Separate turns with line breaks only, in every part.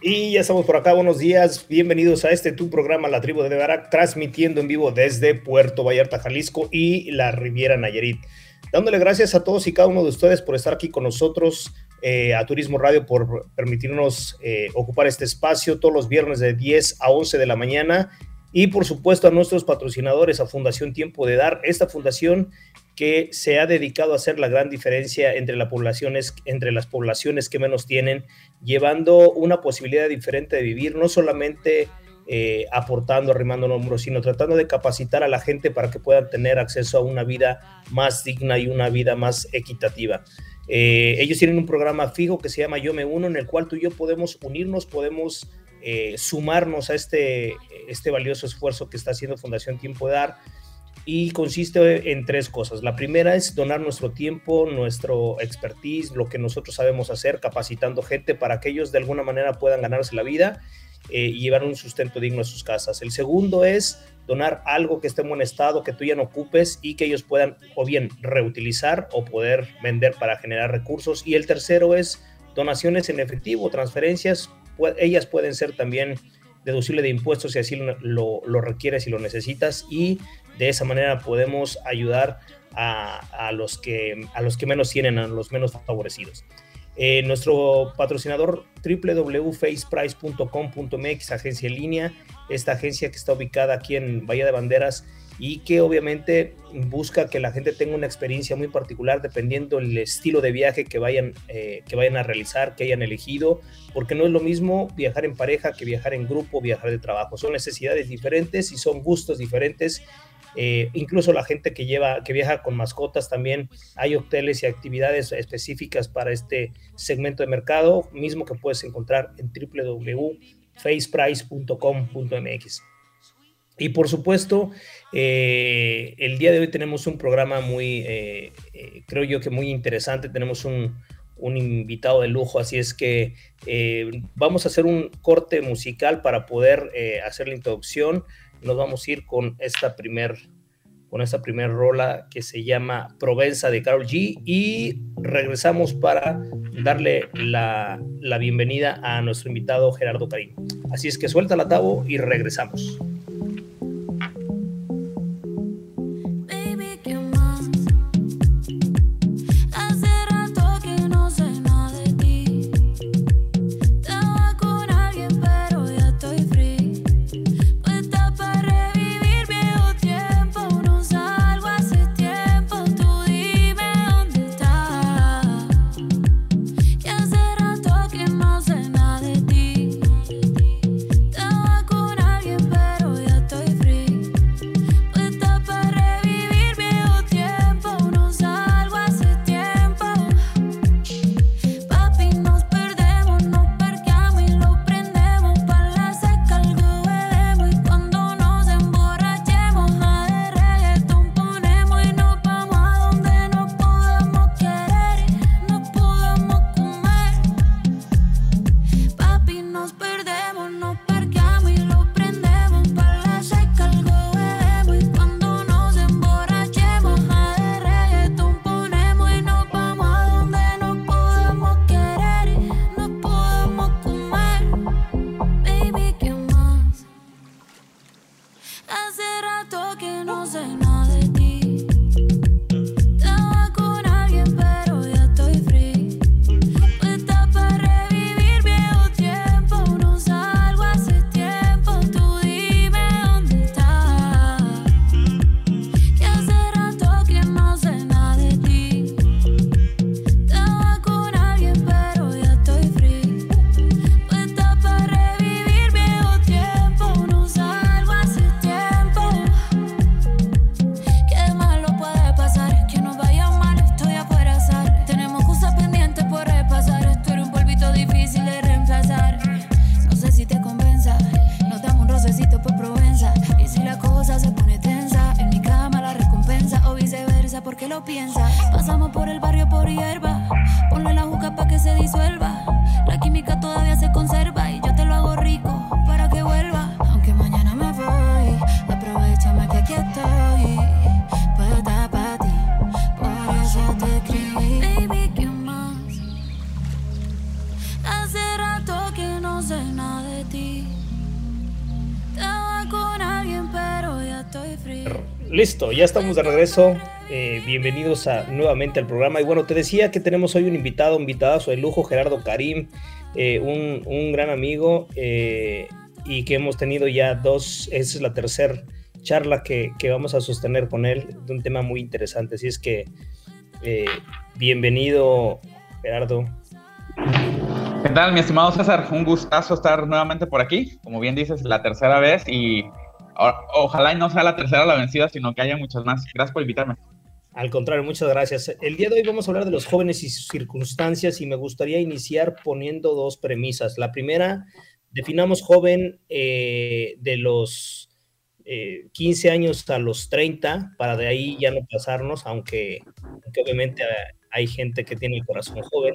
Y ya estamos por acá, buenos días, bienvenidos a este tu programa La Tribu de Barak, transmitiendo en vivo desde Puerto Vallarta, Jalisco y la Riviera Nayarit. Dándole gracias a todos y cada uno de ustedes por estar aquí con nosotros, eh, a Turismo Radio por permitirnos eh, ocupar este espacio todos los viernes de 10 a 11 de la mañana y por supuesto a nuestros patrocinadores, a Fundación Tiempo de Dar, esta fundación que se ha dedicado a hacer la gran diferencia entre, la poblaciones, entre las poblaciones que menos tienen, llevando una posibilidad diferente de vivir, no solamente eh, aportando, arrimando hombros, sino tratando de capacitar a la gente para que puedan tener acceso a una vida más digna y una vida más equitativa. Eh, ellos tienen un programa fijo que se llama Yo Me Uno, en el cual tú y yo podemos unirnos, podemos eh, sumarnos a este, este valioso esfuerzo que está haciendo Fundación Tiempo de Dar y consiste en tres cosas. La primera es donar nuestro tiempo, nuestro expertise, lo que nosotros sabemos hacer, capacitando gente para que ellos de alguna manera puedan ganarse la vida eh, y llevar un sustento digno a sus casas. El segundo es donar algo que esté en buen estado, que tú ya no ocupes y que ellos puedan o bien reutilizar o poder vender para generar recursos. Y el tercero es donaciones en efectivo, transferencias, ellas pueden ser también deducible de impuestos si así lo, lo, requieres y lo necesitas y de esa manera podemos ayudar a, los, que, a los que menos tienen, a los menos favorecidos. Eh, nuestro patrocinador www.faceprice.com.mx, agencia en línea, esta agencia que está ubicada aquí en Bahía de Banderas y que obviamente busca que la gente tenga una experiencia muy particular dependiendo del estilo de viaje que vayan, eh, que vayan a realizar, que hayan elegido, porque no es lo mismo viajar en pareja que viajar en grupo, viajar de trabajo. Son necesidades diferentes y son gustos diferentes eh, incluso la gente que lleva, que viaja con mascotas también, hay hoteles y actividades específicas para este segmento de mercado, mismo que puedes encontrar en www.faceprice.com.mx. Y por supuesto, eh, el día de hoy tenemos un programa muy, eh, creo yo que muy interesante. Tenemos un, un invitado de lujo, así es que vamos a hacer un corte musical para poder hacer la introducción nos vamos a ir con esta primer con esta primer rola que se llama Provenza de Carol G y regresamos para darle la, la bienvenida a nuestro invitado Gerardo Karim. Así es que suelta la tabo y regresamos.
Hace
rato que no se ya estamos de regreso. Eh, bienvenidos a, nuevamente al programa. Y bueno, te decía que tenemos hoy un invitado, un invitadazo de lujo, Gerardo Karim, eh, un, gran amigo eh, y que hemos tenido ya dos, esa es la tercera charla que, que, vamos a sostener con él de un tema muy interesante. Así es que bienvenido, Gerardo.
¿Qué tal, mi estimado César? Un gustazo estar nuevamente por aquí. Como bien dices, la tercera vez y ojalá y no sea la tercera la vencida, sino que haya muchas más. Gracias por invitarme.
Al contrario, muchas gracias. El día de hoy vamos a hablar de los jóvenes y sus circunstancias y me gustaría iniciar poniendo dos premisas. La primera, definamos joven eh, de los 15 eh, años a los 30, para de ahí ya no pasarnos, aunque, obviamente hay gente que tiene el corazón joven,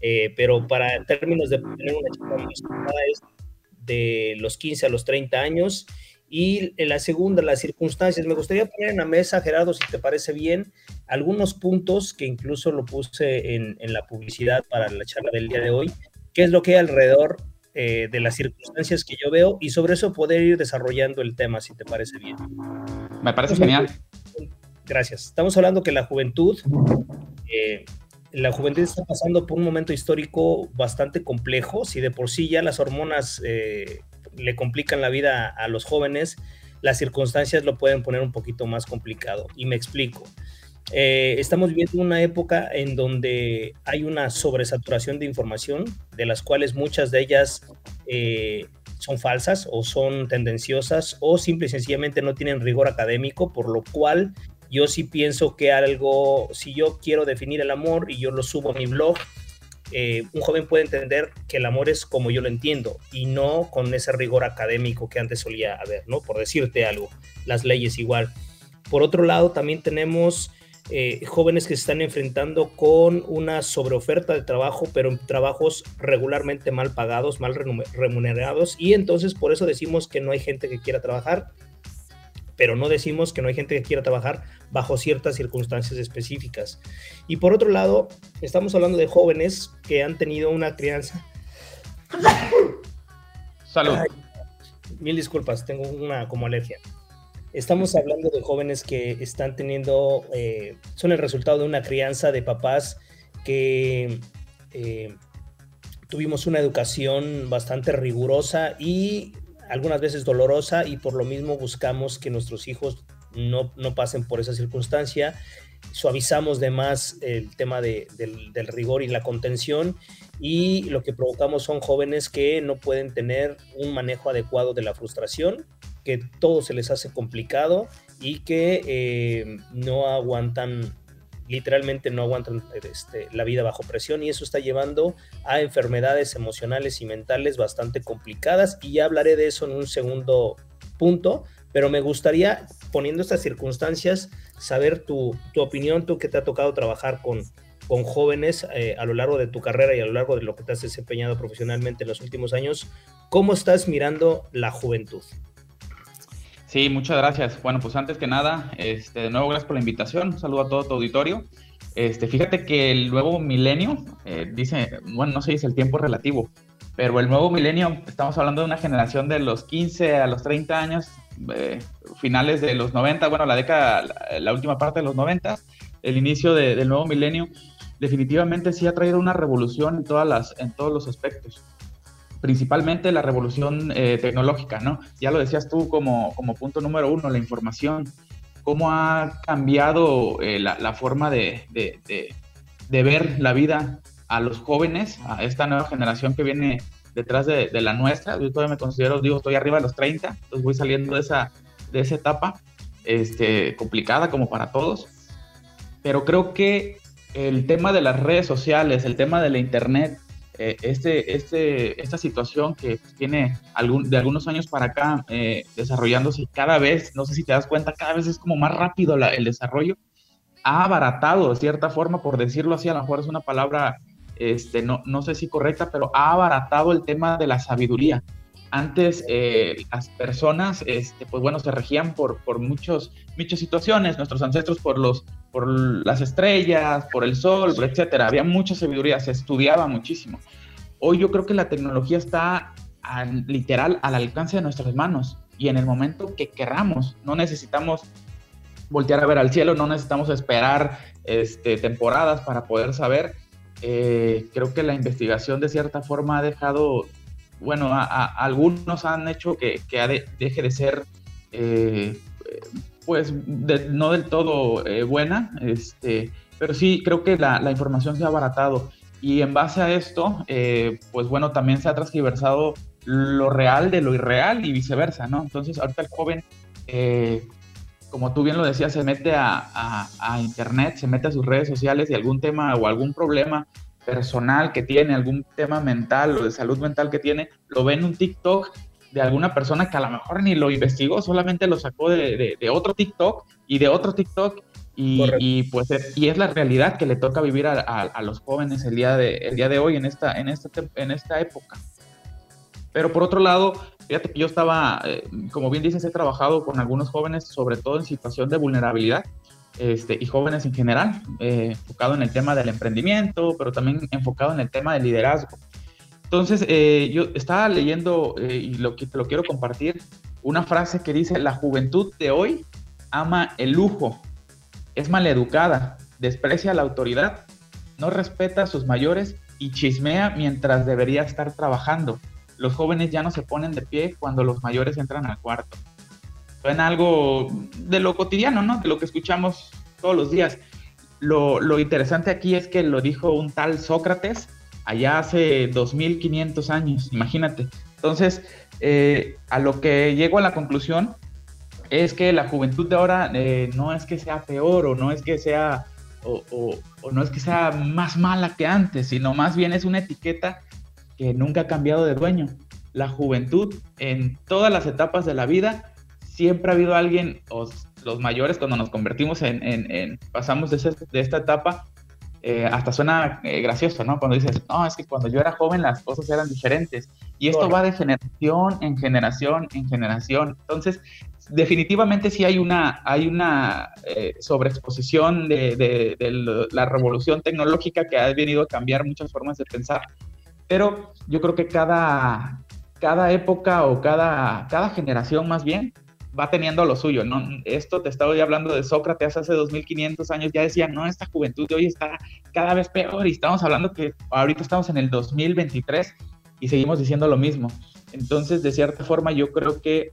eh, pero para términos de tener una chica es de los 15 a los 30 años y en la segunda, las circunstancias. Me gustaría poner en la mesa, Gerardo, si te parece bien, algunos puntos que incluso lo puse en, la publicidad para la charla del día de hoy, qué es lo que hay alrededor eh, de las circunstancias que yo veo y sobre eso poder ir desarrollando el tema, si te parece bien.
Me parece genial.
Gracias. Estamos hablando que la juventud, eh, la juventud está pasando por un momento histórico bastante complejo, si de por sí ya las hormonas eh, le complican la vida a los jóvenes, las circunstancias lo pueden poner un poquito más complicado. Y me explico. Eh, estamos viviendo una época en donde hay una sobresaturación de información, de las cuales muchas de ellas eh, son falsas o son tendenciosas o simple y sencillamente no tienen rigor académico, por lo cual yo sí pienso que algo, si yo quiero definir el amor y yo lo subo a mi blog, eh, un joven puede entender que el amor es como yo lo entiendo y no con ese rigor académico que antes solía haber, ¿no? Por decirte algo, las leyes igual. Por otro lado, también tenemos eh, jóvenes que se están enfrentando con una sobreoferta de trabajo, pero trabajos regularmente mal pagados, mal remunerados, y entonces por eso decimos que no hay gente que quiera trabajar, pero no decimos que no hay gente que quiera trabajar bajo ciertas circunstancias específicas. Y por otro lado, estamos hablando de jóvenes que han tenido una crianza.
Salud.
mil disculpas, tengo una como alergia. Estamos hablando de jóvenes que están teniendo, eh, son el resultado de una crianza de papás que eh, tuvimos una educación bastante rigurosa y algunas veces dolorosa y por lo mismo buscamos que nuestros hijos no, pasen por esa circunstancia. Suavizamos de más el tema del, del, rigor y la contención y lo que provocamos son jóvenes que no pueden tener un manejo adecuado de la frustración, que todo se les hace complicado y que eh, no aguantan literalmente no aguantan este, la vida bajo presión y eso está llevando a enfermedades emocionales y mentales bastante complicadas y ya hablaré de eso en un segundo punto, pero me gustaría, poniendo estas circunstancias, saber tu, opinión, tú que te ha tocado trabajar con, con jóvenes eh, a lo largo de tu carrera y a lo largo de lo que te has desempeñado profesionalmente en los últimos años, ¿cómo estás mirando la juventud?
Sí, muchas gracias. Bueno, pues antes que nada, este, de nuevo gracias por la invitación. Un saludo a todo tu auditorio. Este, fíjate que el nuevo milenio, eh, dice, bueno, no sé si es el tiempo relativo, pero el nuevo milenio, estamos hablando de una generación de los 15 a los 30 años, eh, finales de los 90, bueno, la década, la, última parte de los 90, el inicio del nuevo milenio, definitivamente sí ha traído una revolución en, todas las, en todos los aspectos principalmente la revolución eh, tecnológica, ¿no? Ya lo decías tú como, como punto número uno, la información, cómo ha cambiado eh, la, forma de, ver la vida a los jóvenes, a esta nueva generación que viene detrás de, la nuestra. Yo todavía me considero, digo, estoy arriba de los 30, entonces voy saliendo de esa, de esa etapa este, complicada como para todos. Pero creo que el tema de las redes sociales, el tema de la internet, eh, este, este, esta situación que tiene algún, de algunos años para acá eh, desarrollándose cada vez, no sé si te das cuenta, cada vez es como más rápido el desarrollo, ha abaratado de cierta forma, por decirlo así, a lo mejor es una palabra, este, no, no sé si correcta, pero ha abaratado el tema de la sabiduría. Antes eh, las personas, este, pues bueno, se regían por, por muchos, muchas situaciones, nuestros ancestros por, los, por las estrellas, por el sol, etcétera. Había mucha sabiduría, se estudiaba muchísimo. Hoy yo creo que la tecnología está literal al alcance de nuestras manos y en el momento que queramos. No necesitamos voltear a ver al cielo, no necesitamos esperar este, temporadas para poder saber. Eh, creo que la investigación de cierta forma ha dejado, bueno, a, algunos han hecho que, deje de ser, eh, pues, no del todo eh, buena, este, pero sí creo que la, la, información se ha abaratado. Y en base a esto, pues bueno, también se ha transgiversado lo real de lo irreal y viceversa, ¿no? Entonces, ahorita el joven como tú bien lo decías, se mete a, internet, se mete a sus redes sociales y algún tema o algún problema personal que tiene, algún tema mental o de salud mental que tiene, lo ve en un TikTok de alguna persona que a lo mejor ni lo investigó, solamente lo sacó de, otro TikTok y de otro TikTok y, pues y es la realidad que le toca vivir a, los jóvenes el día de, el día de hoy en esta, en, esta, en esta época. Pero por otro lado, Fíjate que yo estaba, eh, como bien dices, he trabajado con algunos jóvenes, sobre todo en situación de vulnerabilidad, este, y jóvenes en general, eh, enfocado en el tema del emprendimiento, pero también enfocado en el tema del liderazgo. Entonces, eh, yo estaba leyendo, y lo, te lo quiero compartir, una frase que dice, la juventud de hoy ama el lujo, es maleducada, desprecia la autoridad, no respeta a sus mayores y chismea mientras debería estar trabajando los jóvenes ya no se ponen de pie cuando los mayores entran al cuarto. Suena algo de lo cotidiano, ¿no? De lo que escuchamos todos los días. Lo, interesante aquí es que lo dijo un tal Sócrates allá hace 2500 años, imagínate. Entonces, eh, a lo que llego a la conclusión es que la juventud de ahora eh, no es que sea peor o no es que sea o, o, no es que sea más mala que antes, sino más bien es una etiqueta que nunca ha cambiado de dueño. La juventud en todas las etapas de la vida, siempre ha habido alguien, o los mayores cuando nos convertimos en, pasamos de, esta etapa, eh, hasta suena eh, gracioso, ¿no? Cuando dices, no, es que cuando yo era joven las cosas eran diferentes. Y esto va de generación en generación en generación. Entonces, definitivamente sí hay una, hay una eh, sobreexposición de, de, la revolución tecnológica que ha venido a cambiar muchas formas de pensar pero yo creo que cada, cada época o cada, cada generación más bien va teniendo lo suyo, ¿no? Esto te estaba hablando de Sócrates hace 2500 años, ya decía, no, esta juventud de hoy está cada vez peor y estamos hablando que ahorita estamos en el 2023 y seguimos diciendo lo mismo. Entonces, de cierta forma, yo creo que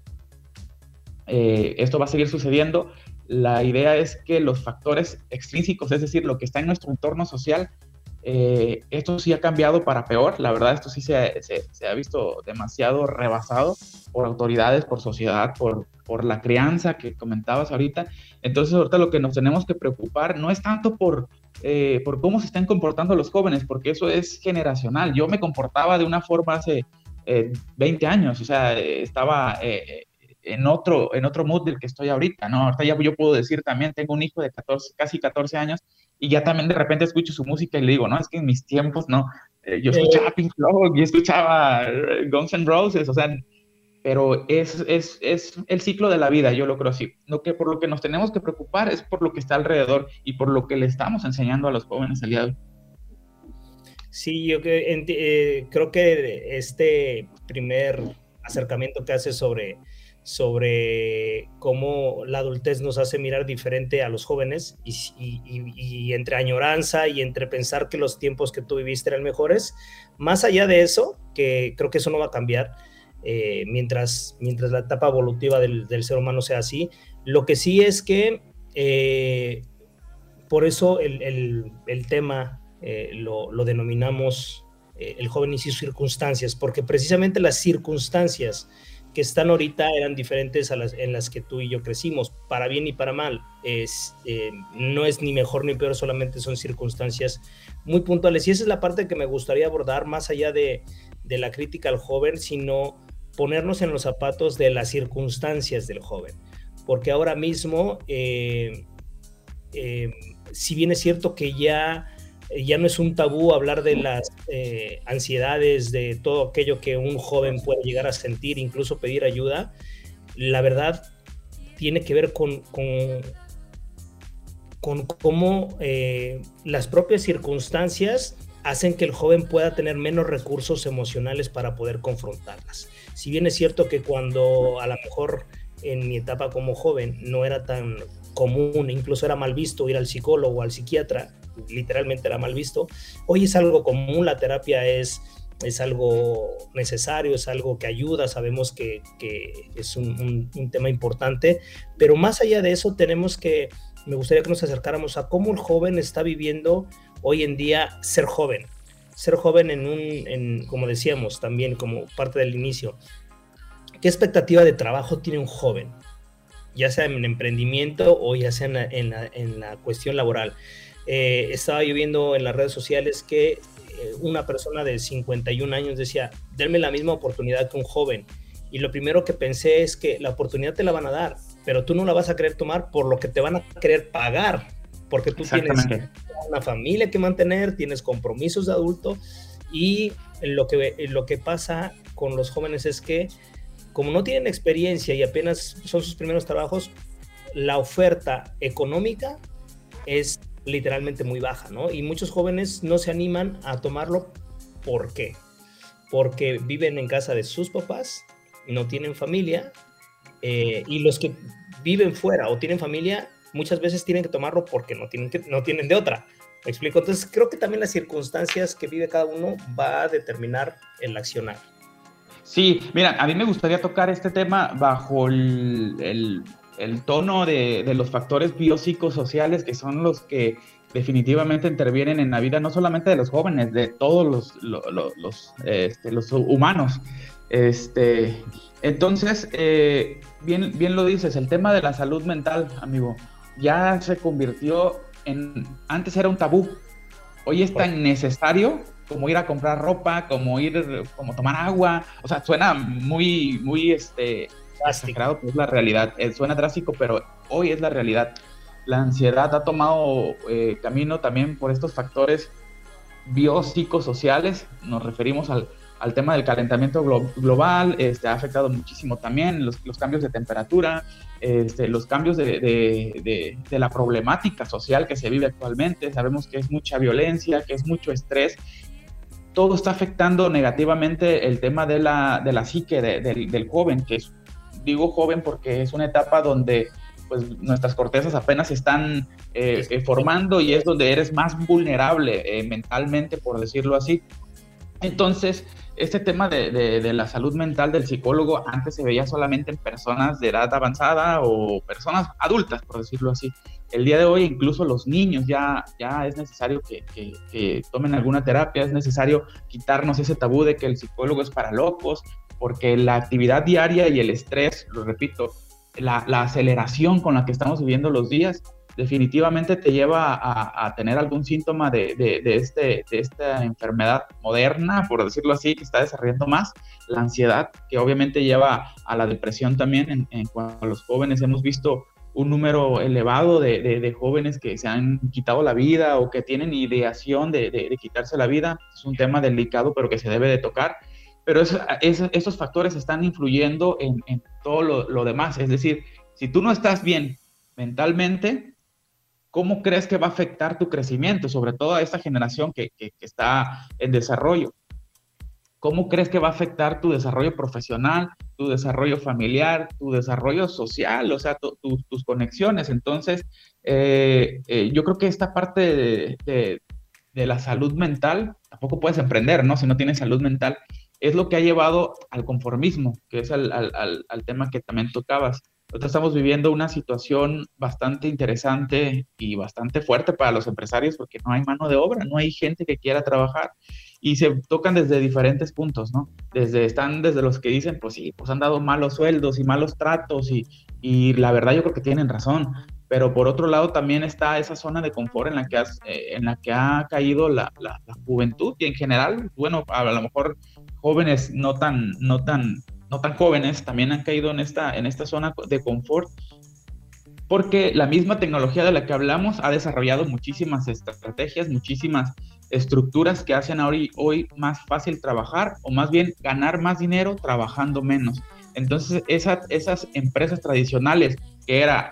eh, esto va a seguir sucediendo. La idea es que los factores extrínsecos, es decir, lo que está en nuestro entorno social, eh, esto sí ha cambiado para peor, la verdad, esto sí se, ha visto demasiado rebasado por autoridades, por sociedad, por, por la crianza que comentabas ahorita. Entonces, ahorita lo que nos tenemos que preocupar no es tanto por, eh, por cómo se están comportando los jóvenes, porque eso es generacional. Yo me comportaba de una forma hace 20 eh, años, o sea, estaba en otro, en otro mood del que estoy ahorita, ¿no? Ahorita ya yo puedo decir también, tengo un hijo de 14, casi 14 años y ya también de repente escucho su música y le digo, no, es que en mis tiempos, no, eh, yo escuchaba Pink Floyd, yo escuchaba eh, Guns N' Roses, o sea, pero es, es, es, el ciclo de la vida, yo lo creo así. Lo que por lo que nos tenemos que preocupar es por lo que está alrededor y por lo que le estamos enseñando a los jóvenes el día de hoy.
Sí, yo eh, creo que este primer acercamiento que hace sobre sobre cómo la adultez nos hace mirar diferente a los jóvenes y, entre añoranza y entre pensar que los tiempos que tú viviste eran mejores. Más allá de eso, que creo que eso no va a cambiar eh, mientras, mientras la etapa evolutiva del, ser humano sea así, lo que sí es que eh, por eso el, tema eh, lo, lo, denominamos el joven y sus circunstancias, porque precisamente las circunstancias que están ahorita eran diferentes a las en las que tú y yo crecimos, para bien y para mal. Es, eh, no es ni mejor ni peor, solamente son circunstancias muy puntuales. Y esa es la parte que me gustaría abordar más allá de, de la crítica al joven, sino ponernos en los zapatos de las circunstancias del joven. Porque ahora mismo, eh, eh, si bien es cierto que ya ya no es un tabú hablar de las eh, ansiedades, de todo aquello que un joven puede llegar a sentir, incluso pedir ayuda. La verdad tiene que ver con, con, cómo eh, las propias circunstancias hacen que el joven pueda tener menos recursos emocionales para poder confrontarlas. Si bien es cierto que cuando a lo mejor en mi etapa como joven no era tan común, incluso era mal visto ir al psicólogo o al psiquiatra, literalmente era mal visto, hoy es algo común, la terapia es, es algo necesario, es algo que ayuda, sabemos que, es un, tema importante, pero más allá de eso tenemos que, me gustaría que nos acercáramos a cómo el joven está viviendo hoy en día ser joven, ser joven en un, como decíamos también, como parte del inicio, ¿qué expectativa de trabajo tiene un joven? Ya sea en emprendimiento o ya sea en la, en la, cuestión laboral. Eh, estaba yo viendo en las redes sociales que eh, una persona de 51 años decía, denme la misma oportunidad que un joven. Y lo primero que pensé es que la oportunidad te la van a dar, pero tú no la vas a querer tomar por lo que te van a querer pagar, porque tú tienes una familia que mantener, tienes compromisos de adulto y lo que, lo que pasa con los jóvenes es que como no tienen experiencia y apenas son sus primeros trabajos, la oferta económica es literalmente muy baja, ¿no? Y muchos jóvenes no se animan a tomarlo. ¿Por qué? Porque viven en casa de sus papás, no tienen familia, eh, y los que viven fuera o tienen familia, muchas veces tienen que tomarlo porque no tienen, que, no tienen de otra. ¿Me explico? Entonces creo que también las circunstancias que vive cada uno va a determinar el accionar.
Sí, mira, a mí me gustaría tocar este tema bajo el, el, tono de, de, los factores biopsicosociales que son los que definitivamente intervienen en la vida no solamente de los jóvenes, de todos los, los, los, este, los humanos. Este, entonces, eh, bien, bien lo dices, el tema de la salud mental, amigo, ya se convirtió en, antes era un tabú, hoy es tan necesario como ir a comprar ropa, como ir, como tomar agua, o sea, suena muy, muy, este, exagerado, pero es la realidad, eh, suena drástico, pero hoy es la realidad. La ansiedad ha tomado eh, camino también por estos factores biopsicosociales, nos referimos al, al tema del calentamiento global, este, ha afectado muchísimo también los, los cambios de temperatura, este, los cambios de, de, de, la problemática social que se vive actualmente. Sabemos que es mucha violencia, que es mucho estrés. Todo está afectando negativamente el tema de la, de la psique del, del joven, que es, digo joven porque es una etapa donde pues nuestras cortezas apenas se están eh, eh, formando y es donde eres más vulnerable eh, mentalmente, por decirlo así. Entonces, este tema de, la salud mental del psicólogo antes se veía solamente en personas de edad avanzada o personas adultas, por decirlo así. El día de hoy incluso los niños ya, ya es necesario que, tomen alguna terapia, es necesario quitarnos ese tabú de que el psicólogo es para locos, porque la actividad diaria y el estrés, lo repito, la, la aceleración con la que estamos viviendo los días definitivamente te lleva a, tener algún síntoma de, este, de esta enfermedad moderna, por decirlo así, que está desarrollando más, la ansiedad, que obviamente lleva a la depresión también. En, cuanto a los jóvenes, hemos visto un número elevado de, jóvenes que se han quitado la vida o que tienen ideación de, quitarse la vida. Es un tema delicado, pero que se debe de tocar. Pero esos factores están influyendo en, todo lo, lo demás. Es decir, si tú no estás bien mentalmente, ¿cómo crees que va a afectar tu crecimiento, sobre todo a esta generación que, está en desarrollo? ¿Cómo crees que va a afectar tu desarrollo profesional, tu desarrollo familiar, tu desarrollo social, o sea, tus conexiones? Entonces, eh, eh, yo creo que esta parte de, la salud mental, tampoco puedes emprender, ¿no? Si no tienes salud mental, es lo que ha llevado al conformismo, que es al, al tema que también tocabas. Nosotros estamos viviendo una situación bastante interesante y bastante fuerte para los empresarios porque no hay mano de obra, no hay gente que quiera trabajar y se tocan desde diferentes puntos, ¿no? Desde, están desde los que dicen, pues sí, pues han dado malos sueldos y malos tratos y, y la verdad yo creo que tienen razón, pero por otro lado también está esa zona de confort en la que, eh, en la que ha caído la, la, la, juventud y en general, bueno, a lo mejor jóvenes no tan, no tan no tan jóvenes también han caído en esta, en esta zona de confort porque la misma tecnología de la que hablamos ha desarrollado muchísimas estrategias, muchísimas estructuras que hacen hoy, hoy más fácil trabajar o más bien ganar más dinero trabajando menos. Entonces esas empresas tradicionales que era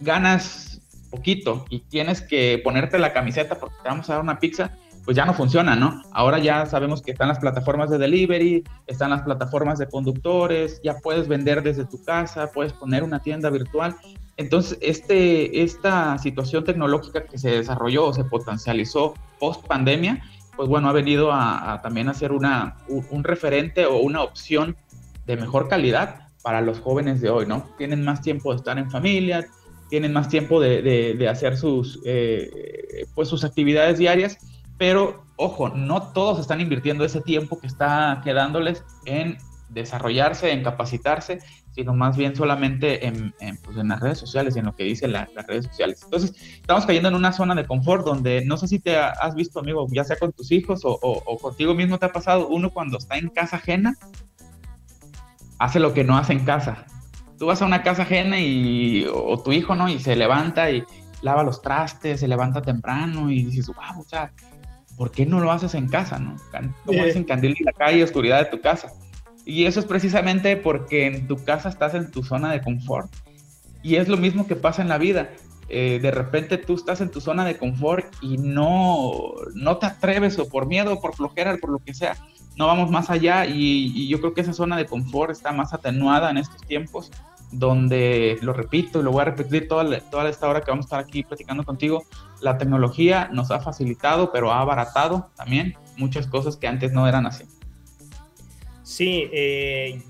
ganas poquito y tienes que ponerte la camiseta porque te vamos a dar una pizza, pues ya no funciona, ¿no? Ahora ya sabemos que están las plataformas de delivery, están las plataformas de conductores, ya puedes vender desde tu casa, puedes poner una tienda virtual. Entonces, este, esta situación tecnológica que se desarrolló o se potencializó post pandemia, pues bueno, ha venido a, también a ser una, un, referente o una opción de mejor calidad para los jóvenes de hoy, ¿no? Tienen más tiempo de estar en familia, tienen más tiempo de, de, hacer sus, eh, pues sus actividades diarias pero ojo, no todos están invirtiendo ese tiempo que está quedándoles en desarrollarse, en capacitarse, sino más bien solamente en, pues, las redes sociales, en lo que dicen las redes sociales. Entonces, estamos cayendo en una zona de confort donde no sé si te has visto, amigo, ya sea con tus hijos o, contigo mismo te ha pasado, uno cuando está en casa ajena, hace lo que no hace en casa. Tú vas a una casa ajena y, o tu hijo, ¿no? Y se levanta y lava los trastes, se levanta temprano y dices, wow, o ¿por qué no lo haces en casa, no? ¿Cómo haces en candil en la calle, oscuridad de tu casa? Y eso es precisamente porque en tu casa estás en tu zona de confort. Y es lo mismo que pasa en la vida. Eh, de repente tú estás en tu zona de confort y no, no te atreves o por miedo, o por flojera, por lo que sea, no vamos más allá y, y yo creo que esa zona de confort está más atenuada en estos tiempos donde, lo repito y lo voy a repetir toda, toda esta hora que vamos a estar aquí platicando contigo, la tecnología nos ha facilitado, pero ha abaratado también muchas cosas que antes no eran así.
Sí, eh,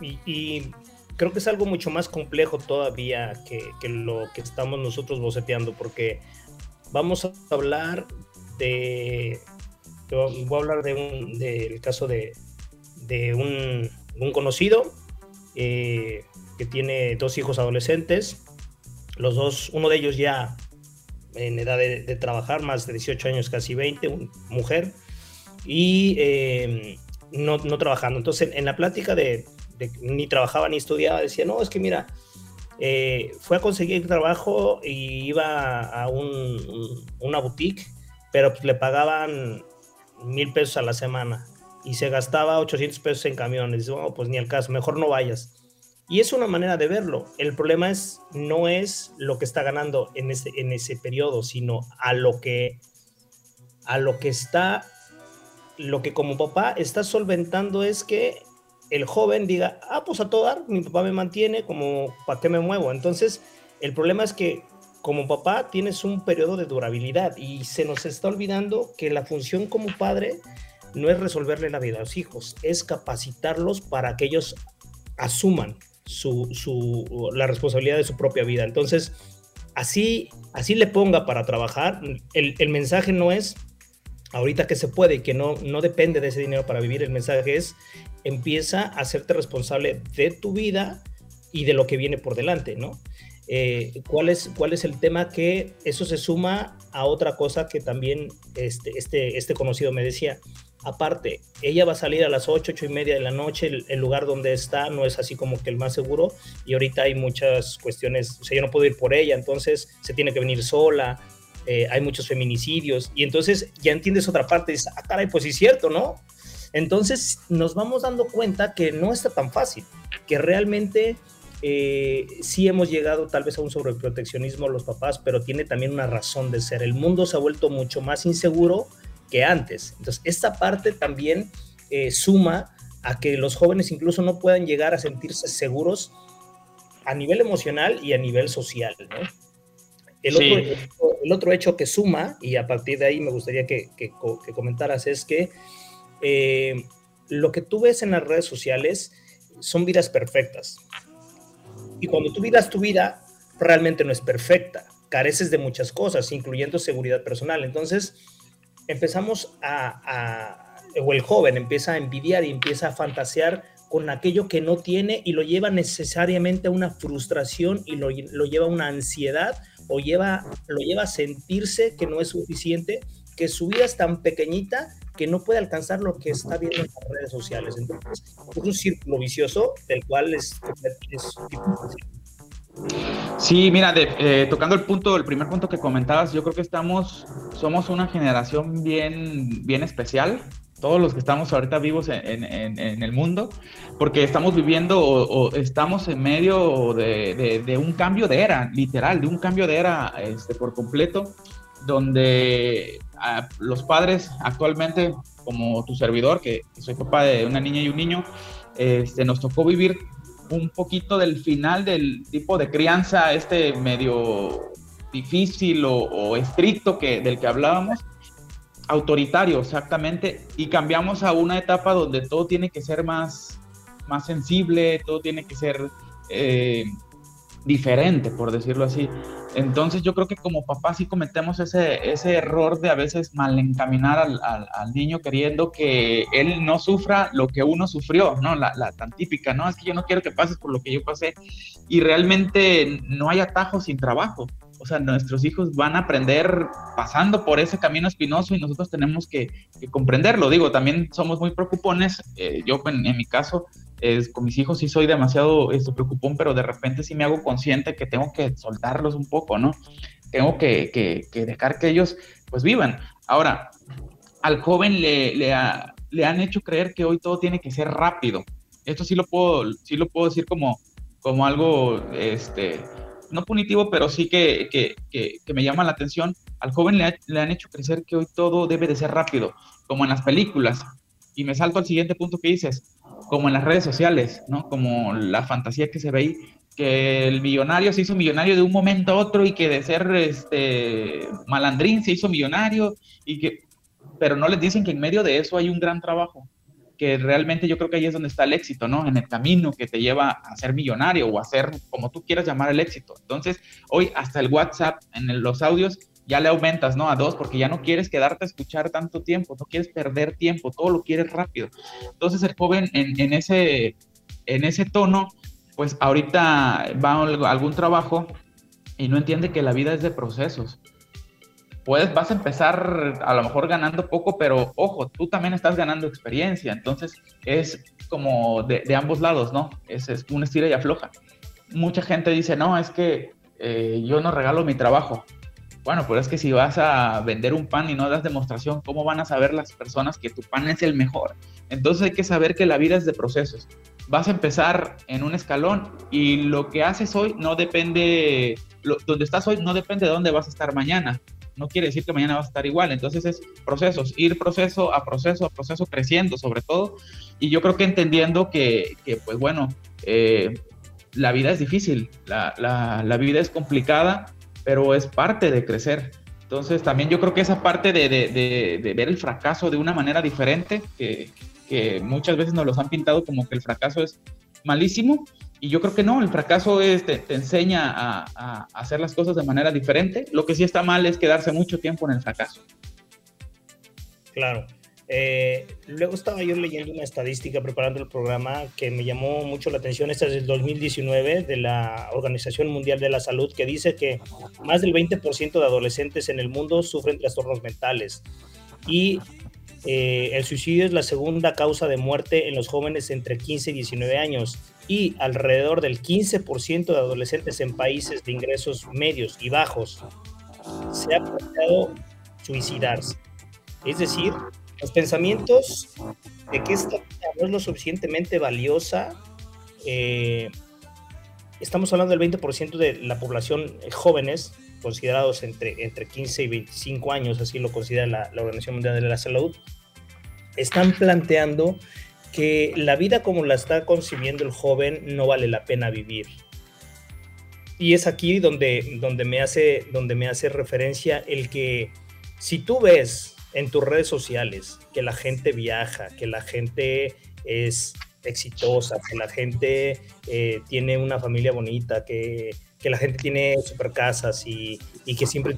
y, creo que es algo mucho más complejo todavía que, lo que estamos nosotros boceteando, porque vamos a hablar de, voy a hablar de un, del caso de, de un, un conocido, eh, que tiene dos hijos adolescentes, los dos, uno de ellos ya en edad de, trabajar, más de 18 años, casi 20, mujer, y eh, no, no, trabajando. Entonces, en, la plática de, ni trabajaba ni estudiaba, decía, no, es que mira, eh, fue a conseguir trabajo y iba a un, una boutique, pero pues le pagaban mil pesos a la semana y se gastaba 800 pesos en camiones. Oh, pues ni al caso, mejor no vayas. Y es una manera de verlo. El problema es no es lo que está ganando en ese, en ese periodo, sino a lo que a lo que está lo que como papá está solventando es que el joven diga, ah, pues a todo dar, mi papá me mantiene, como, ¿para qué me muevo? Entonces, el problema es que como papá tienes un periodo de durabilidad y se nos está olvidando que la función como padre no es resolverle la vida a los hijos, es capacitarlos para que ellos asuman su, la responsabilidad de su propia vida. Entonces, así, así le ponga para trabajar, el, el mensaje no es ahorita que se puede y que no, no depende de ese dinero para vivir, el mensaje es empieza a hacerte responsable de tu vida y de lo que viene por delante, ¿no? Eh, ¿cuál, es, ¿Cuál es el tema? Que eso se suma a otra cosa que también este, este, este conocido me decía. Aparte, ella va a salir a las 8, 8 y media de la noche, el, lugar donde está no es así como que el más seguro y ahorita hay muchas cuestiones, o sea, yo no puedo ir por ella, entonces se tiene que venir sola, eh, hay muchos feminicidios y entonces ya entiendes otra parte, dices, ah, caray, pues sí es cierto, ¿no? Entonces nos vamos dando cuenta que no está tan fácil, que realmente eh, sí hemos llegado tal vez a un sobreproteccionismo los papás, pero tiene también una razón de ser. El mundo se ha vuelto mucho más inseguro que antes. Entonces, esta parte también eh, suma a que los jóvenes incluso no puedan llegar a sentirse seguros a nivel emocional y a nivel social. El, otro, hecho que suma, y a partir de ahí me gustaría que, comentaras, es que eh, lo que tú ves en las redes sociales son vidas perfectas. Y cuando tú vidas tu vida, realmente no es perfecta. Careces de muchas cosas, incluyendo seguridad personal. Entonces, empezamos a, o el joven empieza a envidiar y empieza a fantasear con aquello que no tiene y lo lleva necesariamente a una frustración y lo, lleva a una ansiedad o lleva, lo lleva a sentirse que no es suficiente, que su vida es tan pequeñita que no puede alcanzar lo que está viendo en las redes sociales. Entonces, es un círculo vicioso del cual es, es
Sí, mira, eh, tocando el punto, el primer punto que comentabas, yo creo que estamos, somos una generación bien, bien especial, todos los que estamos ahorita vivos en, el mundo, porque estamos viviendo o, estamos en medio de, un cambio de era, literal, de un cambio de era este, por completo, donde los padres actualmente, como tu servidor, que, soy papá de una niña y un niño, este, nos tocó vivir un poquito del final del tipo de crianza, este medio difícil o, estricto que, del que hablábamos, autoritario exactamente, y cambiamos a una etapa donde todo tiene que ser más, más sensible, todo tiene que ser eh, diferente, por decirlo así. Entonces yo creo que como papás sí cometemos ese, ese error de a veces mal encaminar al, al, niño queriendo que él no sufra lo que uno sufrió, ¿no? La, la, tan típica, ¿no? Es que yo no quiero que pases por lo que yo pasé y realmente no hay atajo sin trabajo. O sea, nuestros hijos van a aprender pasando por ese camino espinoso y nosotros tenemos que, comprenderlo. Digo, también somos muy preocupones. Eh, yo en, mi caso con mis hijos sí soy demasiado esto, preocupón, pero de repente sí me hago consciente que tengo que soltarlos un poco, ¿no? Tengo que, que, dejar que ellos pues vivan. Ahora, al joven le, le, le, han hecho creer que hoy todo tiene que ser rápido. Esto sí lo puedo, sí lo puedo decir como, como algo, este, no punitivo, pero sí que, que, que, me llama la atención. Al joven le, le, han hecho crecer que hoy todo debe de ser rápido, como en las películas. Y me salto al siguiente punto que dices, como en las redes sociales, ¿no? Como la fantasía que se ve ahí, que el millonario se hizo millonario de un momento a otro y que de ser este malandrín se hizo millonario y que pero no les dicen que en medio de eso hay un gran trabajo, que realmente yo creo que ahí es donde está el éxito, ¿no? En el camino que te lleva a ser millonario o a ser como tú quieras llamar el éxito. Entonces, hoy hasta el WhatsApp en los audios ya le aumentas, ¿no? A dos, porque ya no quieres quedarte a escuchar tanto tiempo, no quieres perder tiempo, todo lo quieres rápido. Entonces el joven en, ese, en ese tono, pues ahorita va a algún trabajo y no entiende que la vida es de procesos. Puedes, vas a empezar a lo mejor ganando poco, pero ojo, tú también estás ganando experiencia, entonces es como de, ambos lados, ¿no? Es, es un estira y afloja. Mucha gente dice, no, es que eh, yo no regalo mi trabajo. Bueno, pero es que si vas a vender un pan y no das demostración, ¿cómo van a saber las personas que tu pan es el mejor? Entonces hay que saber que la vida es de procesos. Vas a empezar en un escalón y lo que haces hoy no depende, donde estás hoy no depende de dónde vas a estar mañana. No quiere decir que mañana vas a estar igual. Entonces es procesos, ir proceso a proceso a proceso creciendo sobre todo. Y yo creo que entendiendo que, que pues bueno, eh, la vida es difícil, la, la, la vida es complicada pero es parte de crecer. Entonces también yo creo que esa parte de, de, de, ver el fracaso de una manera diferente, que, que, muchas veces nos los han pintado como que el fracaso es malísimo, y yo creo que no, el fracaso es, te, enseña a, a, hacer las cosas de manera diferente. Lo que sí está mal es quedarse mucho tiempo en el fracaso.
Claro. Eh, luego estaba yo leyendo una estadística preparando el programa que me llamó mucho la atención. Esta es del 2019 de la Organización Mundial de la Salud que dice que más del 20% de adolescentes en el mundo sufren trastornos mentales y eh, el suicidio es la segunda causa de muerte en los jóvenes entre 15 y 19 años y alrededor del 15% de adolescentes en países de ingresos medios y bajos se ha planteado suicidarse. Es decir, los pensamientos de que esta vida no es lo suficientemente valiosa, eh, estamos hablando del 20% de la población jóvenes, considerados entre, entre 15 y 25 años, así lo considera la, la Organización Mundial de la Salud, están planteando que la vida como la está concibiendo el joven no vale la pena vivir. Y es aquí donde, donde, me, hace, donde me hace referencia el que si tú ves en tus redes sociales, que la gente viaja, que la gente es exitosa, que la gente eh, tiene una familia bonita, que, que, la gente tiene super casas y, y que siempre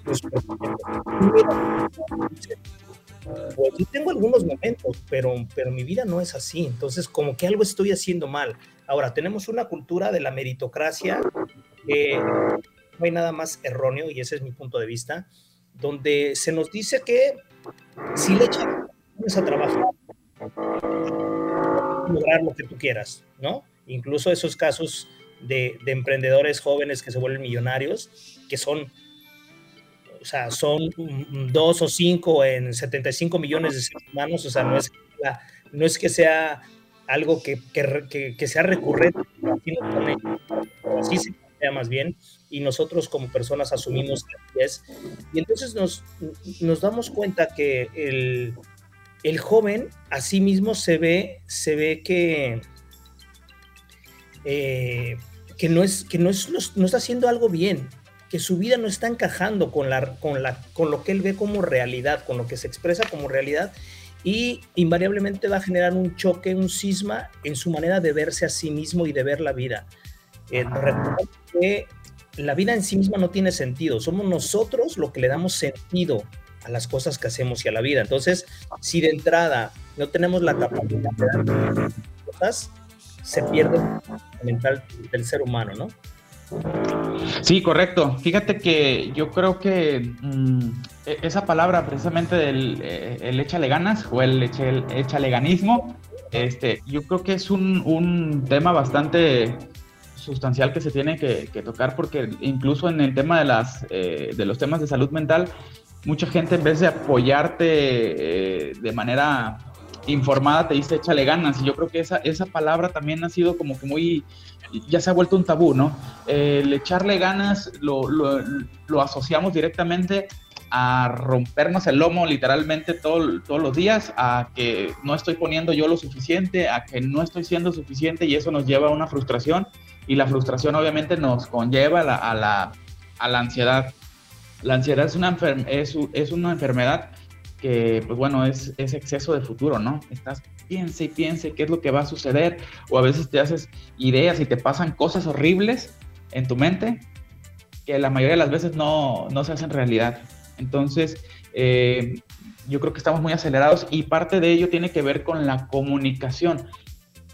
pues yo tengo algunos momentos, pero, pero mi vida no es así. Entonces, como que algo estoy haciendo mal. Ahora, tenemos una cultura de la meritocracia que no hay nada más erróneo, y ese es mi punto de vista, donde se nos dice que si le echas a trabajar, lograr lo que tú quieras, ¿no? Incluso esos casos de, emprendedores jóvenes que se vuelven millonarios, que son, o sea, son dos o cinco en 75 millones de seres humanos, o sea, no es, no es que sea algo que, que, que, sea recurrente, así, sea más bien, y nosotros como personas asumimos que es. Y entonces nos, nos damos cuenta que el, el joven a sí mismo se ve, se ve que, eh, que, no, es, que no, es, no está haciendo algo bien, que su vida no está encajando con, la, con, la, con lo que él ve como realidad, con lo que se expresa como realidad, y invariablemente va a generar un choque, un cisma en su manera de verse a sí mismo y de ver la vida. Eh, que la vida en sí misma no tiene sentido, somos nosotros lo que le damos sentido a las cosas que hacemos y a la vida. Entonces, si de entrada no tenemos la capacidad de dar cosas, se pierde el mental del ser humano, ¿no?
Sí, correcto. Fíjate que yo creo que mm, e, esa palabra precisamente del eh, el échale ganas o el, el échale ganismo, este, yo creo que es un, un tema bastante sustancial que se tiene que, tocar porque incluso en el tema de, las, eh, de los temas de salud mental, mucha gente en vez de apoyarte eh, de manera informada te dice échale ganas. Y yo creo que esa, esa palabra también ha sido como que muy, ya se ha vuelto un tabú, ¿no? el echarle ganas lo, lo, lo, asociamos directamente a rompernos el lomo literalmente todo, todos los días, a que no estoy poniendo yo lo suficiente, a que no estoy siendo suficiente y eso nos lleva a una frustración y la frustración obviamente nos conlleva a la, a la, a la ansiedad. La ansiedad es una, es, es, una enfermedad que, pues bueno, es, es, exceso de futuro, ¿no? Estás piense y piense qué es lo que va a suceder, o a veces te haces ideas y te pasan cosas horribles en tu mente que la mayoría de las veces no, no se hacen realidad. Entonces, eh, yo creo que estamos muy acelerados y parte de ello tiene que ver con la comunicación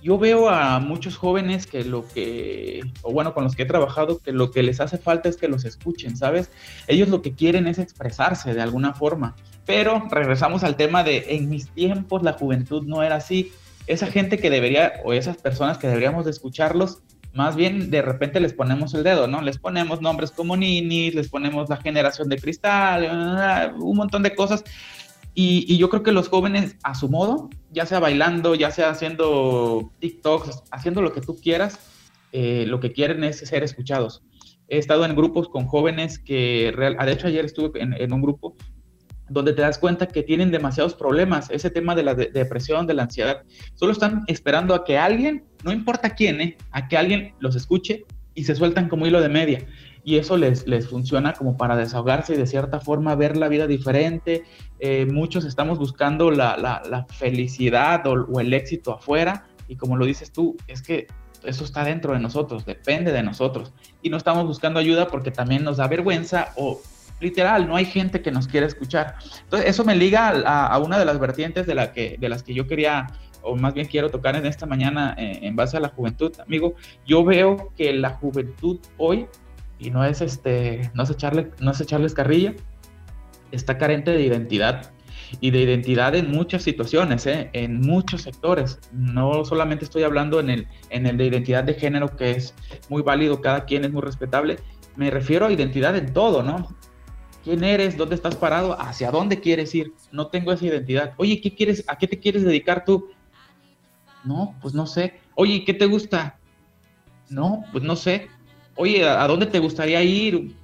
yo veo a muchos jóvenes que lo que, o bueno, con los que he trabajado, que lo que les hace falta es que los escuchen, ¿sabes? Ellos lo que quieren es expresarse de alguna forma. Pero regresamos al tema de en mis tiempos la juventud no era así. Esa gente que debería, o esas personas que deberíamos de escucharlos, más bien de repente les ponemos el dedo, ¿no? Les ponemos nombres como Nini, les ponemos la generación de cristal, un montón de cosas y, yo creo que los jóvenes, a su modo, ya sea bailando, ya sea haciendo TikToks, haciendo lo que tú quieras, eh, lo que quieren es ser escuchados. He estado en grupos con jóvenes que, de hecho ayer estuve en, un grupo donde te das cuenta que tienen demasiados problemas, ese tema de la depresión, de la ansiedad. Solo están esperando a que alguien, no importa quién, eh, a que alguien los escuche y se sueltan como hilo de media y eso les, les funciona como para desahogarse y de cierta forma ver la vida diferente. Eh, muchos estamos buscando la, la, felicidad o, el éxito afuera y como lo dices tú, es que eso está dentro de nosotros, depende de nosotros y no estamos buscando ayuda porque también nos da vergüenza o literal, no hay gente que nos quiera escuchar. Entonces, eso me liga a, una de las vertientes de, la que, las que yo quería o más bien quiero tocar en esta mañana eh, en base a la juventud, amigo. Yo veo que la juventud hoy y no es este, no es echarle, no es echarles carrilla, está carente de identidad y de identidad en muchas situaciones, ¿eh? en muchos sectores. No solamente estoy hablando en el, en el de identidad de género, que es muy válido, cada quien es muy respetable. Me refiero a identidad en todo, ¿no? ¿Quién eres? ¿Dónde estás parado? ¿Hacia dónde quieres ir? No tengo esa identidad. Oye, ¿qué quieres? ¿A qué te quieres dedicar tú? No, pues no sé. Oye, ¿qué te gusta? No, pues no sé oye, ¿a dónde te gustaría ir?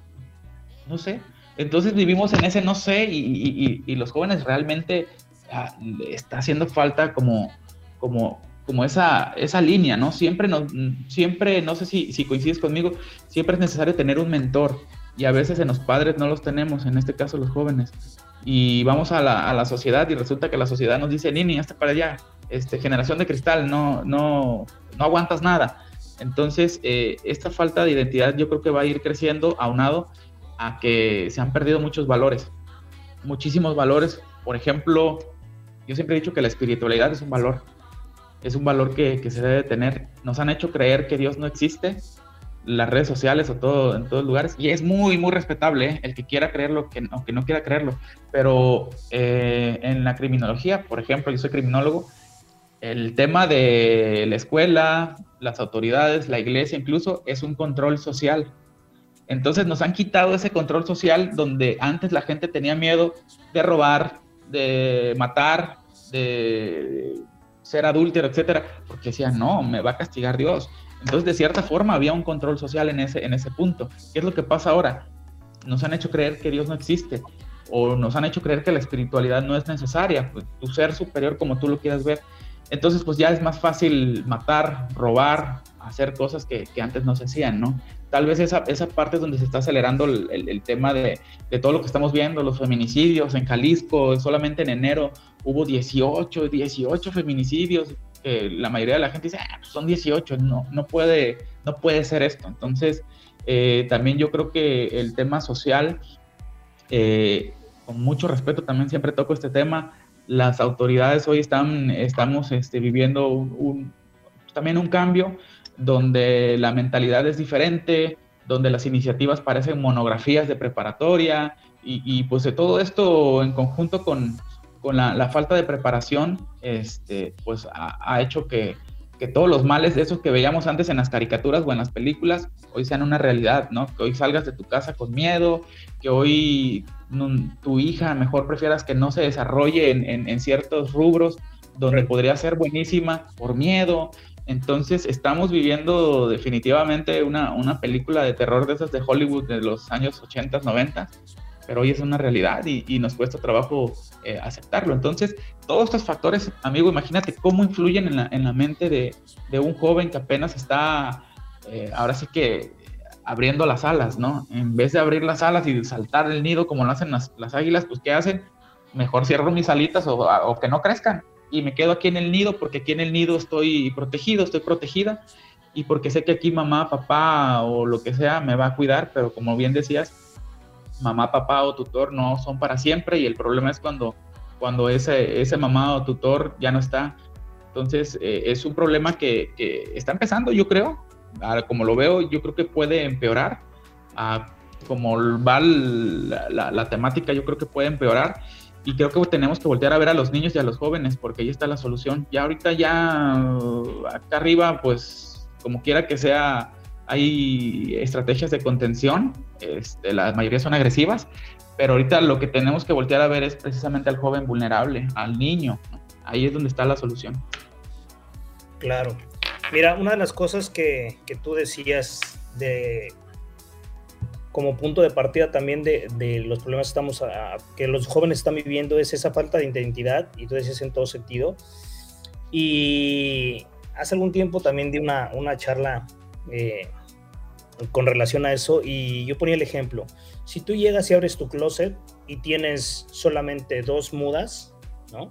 No sé. Entonces vivimos en ese no sé y, los jóvenes realmente ah, está haciendo falta como, como, como esa, esa línea, ¿no? Siempre, no, siempre no sé si, si coincides conmigo, siempre es necesario tener un mentor y a veces en los padres no los tenemos, en este caso los jóvenes. Y vamos a la, a la sociedad y resulta que la sociedad nos dice, Nini, hasta para allá, este, generación de cristal, no, no, no aguantas nada entonces, eh, esta falta de identidad yo creo que va a ir creciendo aunado a que se han perdido muchos valores, muchísimos valores. Por ejemplo, yo siempre he dicho que la espiritualidad es un valor, es un valor que, se debe tener. Nos han hecho creer que Dios no existe, las redes sociales o todo en todos lugares y es muy muy respetable ¿eh? el que quiera creerlo que aunque no quiera creerlo pero eh, en la criminología por ejemplo yo soy criminólogo el tema de la escuela, las autoridades, la iglesia incluso, es un control social. Entonces nos han quitado ese control social donde antes la gente tenía miedo de robar, de matar, de ser adúltero, etcétera, porque decían, no, me va a castigar Dios. Entonces, de cierta forma, había un control social en ese, en ese punto. ¿Qué es lo que pasa ahora? Nos han hecho creer que Dios no existe o nos han hecho creer que la espiritualidad no es necesaria, pues, tu ser superior como tú lo quieras ver. Entonces, pues ya es más fácil matar, robar, hacer cosas que, antes no se hacían, ¿no? Tal vez esa, esa parte es donde se está acelerando el, el, tema de, de, todo lo que estamos viendo, los feminicidios en Jalisco, solamente en enero hubo 18, 18 feminicidios, que la mayoría de la gente dice, ah, pues son 18, no, no, puede, no puede ser esto. Entonces, eh, también yo creo que el tema social, eh, con mucho respeto también siempre toco este tema, las autoridades hoy están, estamos este, viviendo un, también un cambio donde la mentalidad es diferente, donde las iniciativas parecen monografías de preparatoria y, y pues de todo esto en conjunto con, con la, la, falta de preparación, este, pues ha, ha hecho que, que, todos los males de esos que veíamos antes en las caricaturas o en las películas, hoy sean una realidad, ¿no? Que hoy salgas de tu casa con miedo, que hoy tu hija mejor prefieras que no se desarrolle en, en, en ciertos rubros donde podría ser buenísima por miedo. Entonces estamos viviendo definitivamente una, una, película de terror de esas de Hollywood de los años 80, 90, pero hoy es una realidad y, nos cuesta trabajo eh, aceptarlo. Entonces, todos estos factores, amigo, imagínate cómo influyen en la, en la mente de, de, un joven que apenas está, eh, ahora sí que abriendo las alas, ¿no? En vez de abrir las alas y saltar el nido como lo hacen las, las águilas, pues ¿qué hacen? Mejor cierro mis alitas o, o, que no crezcan y me quedo aquí en el nido porque aquí en el nido estoy protegido, estoy protegida y porque sé que aquí mamá, papá o lo que sea me va a cuidar, pero como bien decías, mamá, papá o tutor no son para siempre y el problema es cuando, cuando ese, ese mamá o tutor ya no está. Entonces eh, es un problema que, que, está empezando, yo creo, Ahora, como lo veo, yo creo que puede empeorar. Ah, como va la, la, la, temática, yo creo que puede empeorar. Y creo que tenemos que voltear a ver a los niños y a los jóvenes, porque ahí está la solución. Ya ahorita, ya acá arriba, pues como quiera que sea, hay estrategias de contención, este, la mayoría son agresivas, pero ahorita lo que tenemos que voltear a ver es precisamente al joven vulnerable, al niño. Ahí es donde está la solución.
Claro. Mira, una de las cosas que, que tú decías de como punto de partida también de, de los problemas que, estamos que los jóvenes están viviendo es esa falta de identidad, y tú decías en todo sentido. Y hace algún tiempo también di una, una charla eh, con relación a eso y yo ponía el ejemplo. Si tú llegas y abres tu closet y tienes solamente dos mudas, ¿no?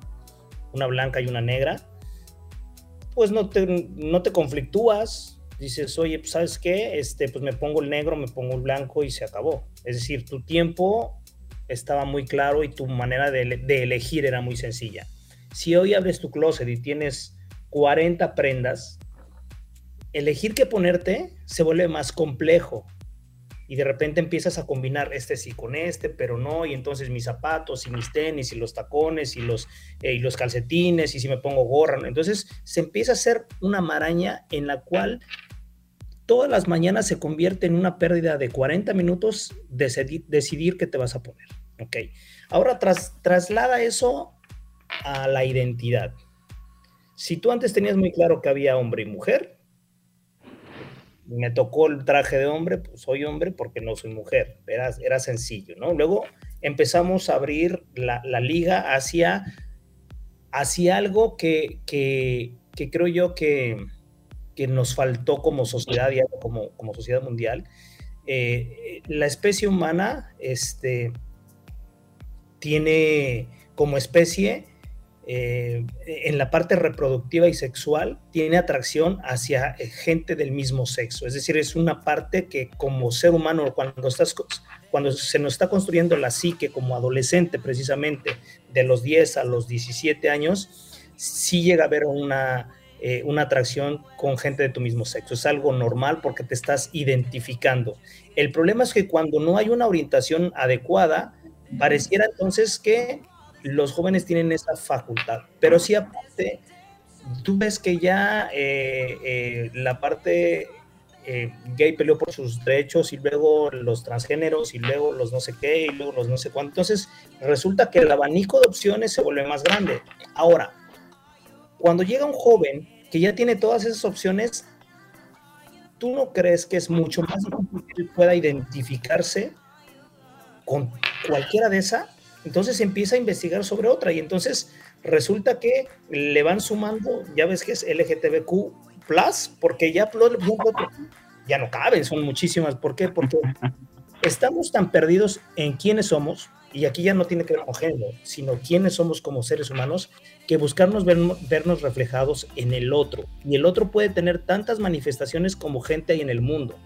Una blanca y una negra, pues no te, no te conflictúas, dices, oye, pues, ¿sabes qué? Este, pues me pongo el negro, me pongo el blanco y se acabó. Es decir, tu tiempo estaba muy claro y tu manera de, elegir era muy sencilla. Si hoy abres tu closet y tienes 40 prendas, elegir qué ponerte se vuelve más complejo y de repente empiezas a combinar este sí con este, pero no, y entonces mis zapatos y mis tenis y los tacones y los, eh, y los calcetines y si me pongo gorra, entonces se empieza a hacer una maraña en la cual todas las mañanas se convierte en una pérdida de 40 minutos decidir, decidir qué te vas a poner. Ok, ahora tras, traslada eso a la identidad. Si tú antes tenías muy claro que había hombre y mujer, me tocó el traje de hombre, pues soy hombre porque no soy mujer, era, era sencillo, ¿no? Luego empezamos a abrir la, la liga hacia, hacia algo que, que, que creo yo que, que, nos faltó como sociedad y como, como sociedad mundial. Eh, la especie humana este, tiene como especie eh, en la parte reproductiva y sexual tiene atracción hacia eh, gente del mismo sexo. Es decir, es una parte que como ser humano, cuando, estás, cuando se nos está construyendo la psique como adolescente precisamente, de los 10 a los 17 años, sí llega a haber una, eh, una atracción con gente de tu mismo sexo. Es algo normal porque te estás identificando. El problema es que cuando no hay una orientación adecuada, pareciera entonces que los jóvenes tienen esa facultad, pero sí aparte, tú ves que ya eh, eh, la parte eh, gay peleó por sus derechos y luego los transgéneros y luego los no sé qué y luego los no sé cuánto. Entonces resulta que el abanico de opciones se vuelve más grande. Ahora, cuando llega un joven que ya tiene todas esas opciones, ¿tú no crees que es mucho más difícil que pueda identificarse con cualquiera de esa? Entonces empieza a investigar sobre otra y entonces resulta que le van sumando, ya ves que es LGTBQ plus, porque ya, ya no caben, son muchísimas. ¿Por qué? Porque estamos tan perdidos en quiénes somos, y aquí ya no tiene que ver con género, sino quiénes somos como seres humanos, que buscarnos vernos reflejados en el otro. Y el otro puede tener tantas manifestaciones como gente hay en el mundo.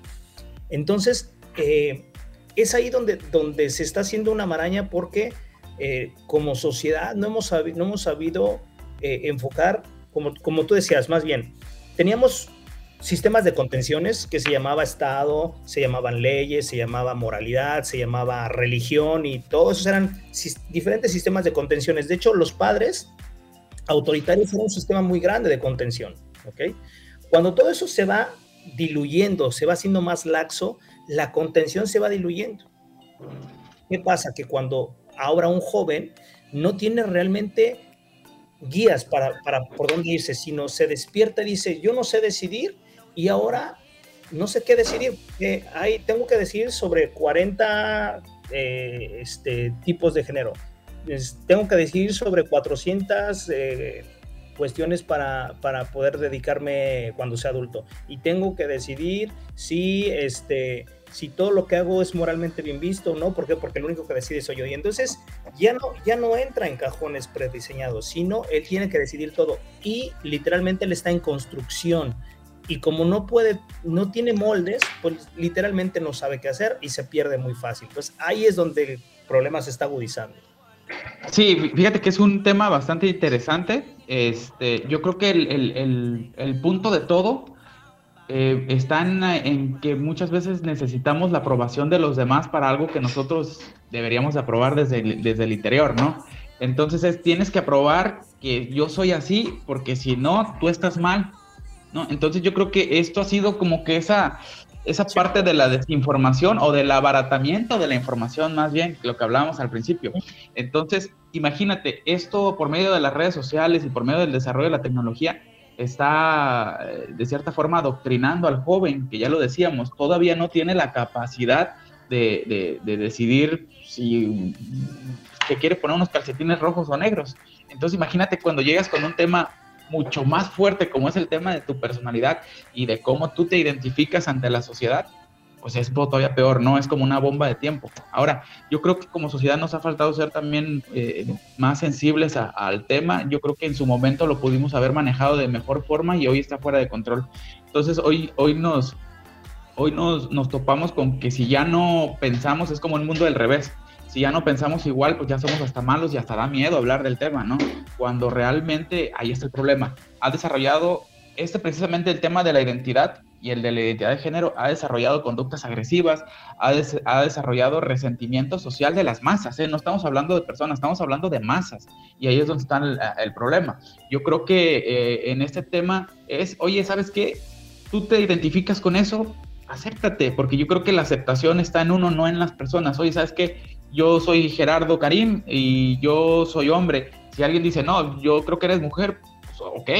Entonces, eh, es ahí donde, donde se está haciendo una maraña porque eh, como sociedad no hemos, sabido, no hemos sabido eh, enfocar, como, como tú decías, más bien, teníamos sistemas de contenciones que se llamaba Estado, se llamaban leyes, se llamaba moralidad, se llamaba religión y todos esos eran diferentes sistemas de contenciones. De hecho, los padres autoritarios eran un sistema muy grande de contención. ¿ok? Cuando todo eso se va diluyendo, se va haciendo más laxo, la contención se va diluyendo. ¿Qué pasa? Que cuando ahora un joven no tiene realmente guías para, para por dónde irse, sino se despierta y dice, yo no sé decidir y ahora no sé qué decidir. hay, tengo que decidir sobre 40 eh, este, tipos de género. tengo que decidir sobre 400 eh, cuestiones para, para, poder dedicarme cuando sea adulto. Y tengo que decidir si este, si todo lo que hago es moralmente bien visto o no, ¿por qué? Porque lo único que decide soy yo. Y entonces ya no, ya no entra en cajones prediseñados, sino él tiene que decidir todo. Y literalmente él está en construcción. Y como no puede, no tiene moldes, pues literalmente no sabe qué hacer y se pierde muy fácil. Pues ahí es donde el problema se está agudizando.
Sí, fíjate que es un tema bastante interesante. Este, yo creo que el, el, el punto de todo eh, están en que muchas veces necesitamos la aprobación de los demás para algo que nosotros deberíamos aprobar desde el, desde el interior, ¿no? Entonces es, tienes que aprobar que yo soy así, porque si no, tú estás mal, ¿no? Entonces yo creo que esto ha sido como que esa, esa parte de la desinformación o del abaratamiento de la información, más bien, lo que hablábamos al principio. Entonces, imagínate, esto por medio de las redes sociales y por medio del desarrollo de la tecnología, está eh, de cierta forma adoctrinando al joven, que ya lo decíamos, todavía no tiene la capacidad de, decidir si quiere poner unos calcetines rojos o negros. Entonces imagínate cuando llegas con un tema mucho más fuerte como es el tema de tu personalidad y de cómo tú te identificas ante la sociedad, pues es todavía peor, ¿no? Es como una bomba de tiempo. Ahora, yo creo que como sociedad nos ha faltado ser también eh, más sensibles al tema. Yo creo que en su momento lo pudimos haber manejado de mejor forma y hoy está fuera de control. Entonces, hoy, hoy nos... Hoy nos, nos topamos con que si ya no pensamos es como el mundo del revés si ya no pensamos igual, pues ya somos hasta malos y hasta da miedo hablar del tema, ¿no? Cuando realmente ahí está el problema. Ha desarrollado este precisamente el tema de la identidad y el de la identidad de género ha desarrollado conductas agresivas, ha, ha desarrollado resentimiento social de las masas. ¿eh? No estamos hablando de personas, estamos hablando de masas. Y ahí es donde está el, problema. Yo creo que eh, en este tema es, oye, ¿sabes qué? Tú te identificas con eso, acéptate, porque yo creo que la aceptación está en uno, no en las personas. Oye, ¿sabes qué? Yo soy Gerardo Karim y yo soy hombre. Si alguien dice, no, yo creo que eres mujer, pues, ok,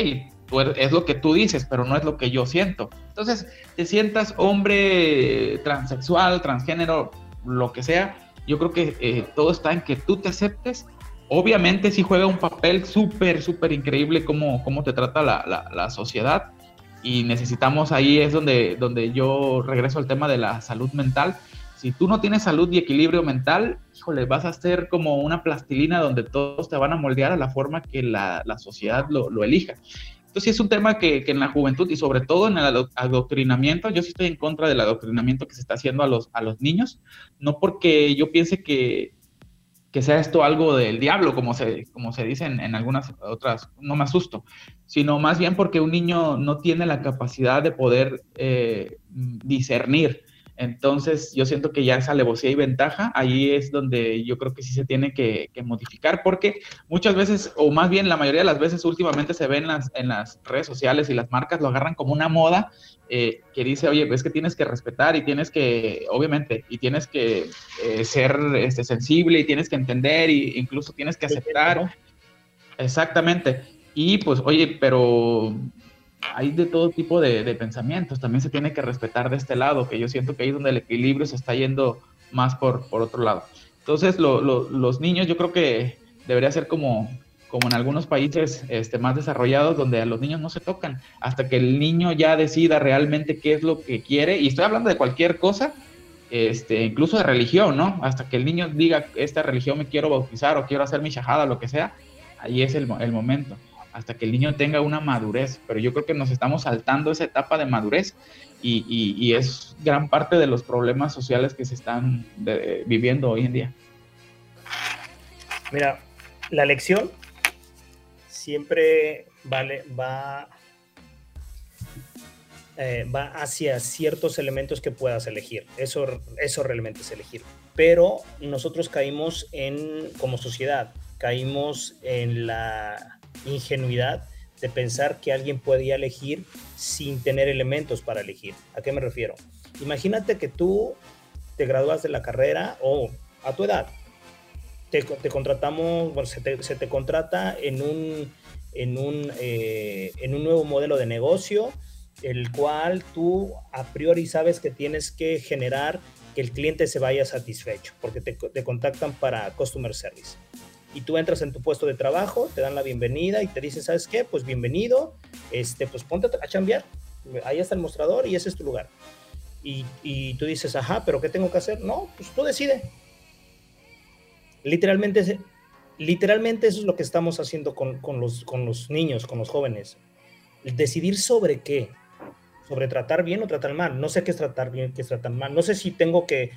es lo que tú dices, pero no es lo que yo siento. Entonces, te sientas hombre transexual, transgénero, lo que sea, yo creo que eh, todo está en que tú te aceptes. Obviamente sí juega un papel súper, súper increíble cómo, cómo te trata la, la, sociedad y necesitamos ahí es donde, donde yo regreso al tema de la salud mental. Si tú no tienes salud y equilibrio mental, híjole, vas a ser como una plastilina donde todos te van a moldear a la forma que la, la sociedad lo, lo, elija. Entonces, es un tema que, en la juventud y sobre todo en el adoctrinamiento, yo sí estoy en contra del adoctrinamiento que se está haciendo a los, a los niños, no porque yo piense que, que sea esto algo del diablo, como se, como se dice en, algunas otras, no me asusto, sino más bien porque un niño no tiene la capacidad de poder eh, discernir entonces, yo siento que ya esa alevosía y ventaja, ahí es donde yo creo que sí se tiene que, modificar, porque muchas veces, o más bien la mayoría de las veces últimamente se ven en las, en las redes sociales y las marcas lo agarran como una moda eh, que dice, oye, es que tienes que respetar y tienes que, obviamente, y tienes que eh, ser este, sensible y tienes que entender e incluso tienes que aceptar. Exactamente. Y pues, oye, pero hay de todo tipo de, pensamientos, también se tiene que respetar de este lado, que yo siento que ahí es donde el equilibrio se está yendo más por, otro lado. Entonces, los niños yo creo que debería ser como, en algunos países este, más desarrollados, donde a los niños no se tocan, hasta que el niño ya decida realmente qué es lo que quiere, y estoy hablando de cualquier cosa, este, incluso de religión, ¿no? Hasta que el niño diga, esta religión me quiero bautizar o quiero hacer mi shahada, lo que sea, ahí es el momento hasta que el niño tenga una madurez, pero yo creo que nos estamos saltando esa etapa de madurez y, es gran parte de los problemas sociales que se están viviendo hoy en día.
Mira, la lección siempre vale, va, eh, va hacia ciertos elementos que puedas elegir. Eso, eso realmente es elegir. Pero nosotros caímos en, como sociedad, caímos en la ingenuidad de pensar que alguien podía elegir sin tener elementos para elegir. ¿A qué me refiero? Imagínate que tú te gradúas de la carrera o a tu edad, te, contratamos, bueno, se te, contrata en un, en, un, eh, en un nuevo modelo de negocio, el cual tú a priori sabes que tienes que generar que el cliente se vaya satisfecho, porque te, te contactan para customer service y tú entras en tu puesto de trabajo, te dan la bienvenida y te dicen, ¿sabes qué? Pues bienvenido, este, pues ponte a chambear, ahí está el mostrador y ese es tu lugar. Y, y tú dices, ajá, pero ¿qué tengo que hacer? No, pues tú decide. Literalmente, literalmente eso es lo que estamos haciendo con, con, los, con los niños, con los jóvenes. Decidir sobre qué, sobre tratar bien o tratar mal. No sé qué es tratar bien, qué es tratar mal. No sé si tengo que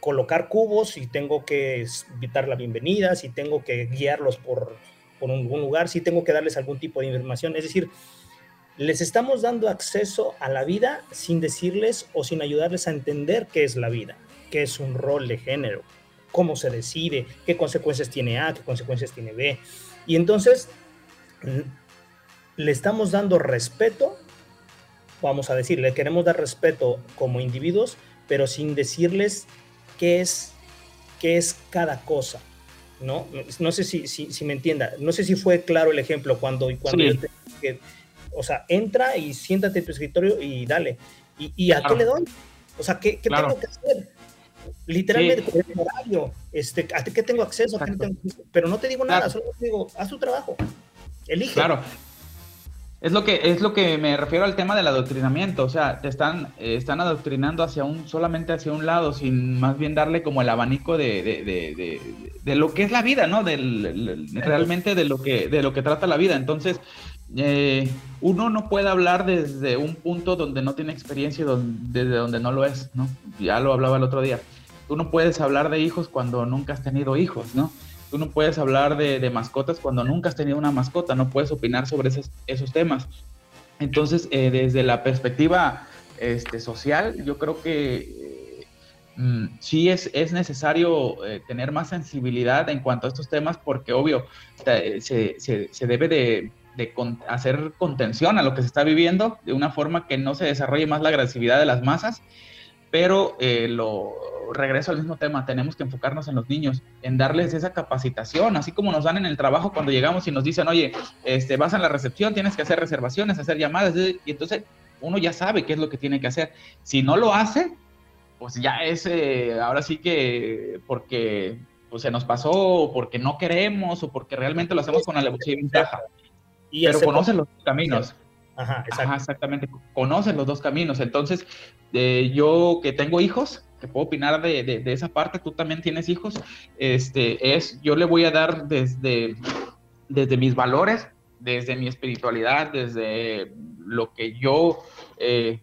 colocar cubos, si tengo que invitar la bienvenida, si tengo que guiarlos por, por algún lugar, si tengo que darles algún tipo de información. Es decir, les estamos dando acceso a la vida sin decirles o sin ayudarles a entender qué es la vida, qué es un rol de género, cómo se decide, qué consecuencias tiene A, qué consecuencias tiene B. Y entonces le estamos dando respeto, vamos a decir, le queremos dar respeto como individuos, pero sin decirles qué es, qué es cada cosa, ¿no? No sé si, si, me entienda, no sé si fue claro el ejemplo cuando, cuando o sea, entra y siéntate en tu escritorio y dale. ¿Y, a qué le doy? O sea, ¿qué, qué tengo que hacer? Literalmente, sí. el horario, este, ¿a qué tengo acceso? Pero no te digo nada, solo te digo, haz tu trabajo, elige.
Claro, es lo que es lo que me refiero al tema del adoctrinamiento, o sea, te están eh, están adoctrinando hacia un solamente hacia un lado, sin más bien darle como el abanico de, de, de, de lo que es la vida, ¿no? Del, realmente de lo que de lo que trata la vida. Entonces, eh, uno no puede hablar desde un punto donde no tiene experiencia y desde donde no lo es, ¿no? Ya lo hablaba el otro día. Tú no puedes hablar de hijos cuando nunca has tenido hijos, ¿no? Tú no puedes hablar de, mascotas cuando nunca has tenido una mascota, no puedes opinar sobre esos, esos temas. Entonces, eh, desde la perspectiva este, social, yo creo que eh, mm, sí es, es necesario eh, tener más sensibilidad en cuanto a estos temas, porque obvio, se, se, debe de, de hacer contención a lo que se está viviendo de una forma que no se desarrolle más la agresividad de las masas pero eh, lo regreso al mismo tema, tenemos que enfocarnos en los niños, en darles esa capacitación, así como nos dan en el trabajo cuando llegamos y nos dicen, oye, este, vas a la recepción, tienes que hacer reservaciones, hacer llamadas, y entonces uno ya sabe qué es lo que tiene que hacer. Si no lo hace, pues ya es, eh, ahora sí que porque pues, se nos pasó, o porque no queremos, o porque realmente lo hacemos con la ventaja. Y pero conocen los caminos. Ajá, exactamente. Conocen los dos caminos. Entonces, eh, yo que tengo hijos, que puedo opinar de, de, esa parte, tú también tienes hijos, este, es, yo le voy a dar desde, desde mis valores, desde mi espiritualidad, desde lo que yo, eh,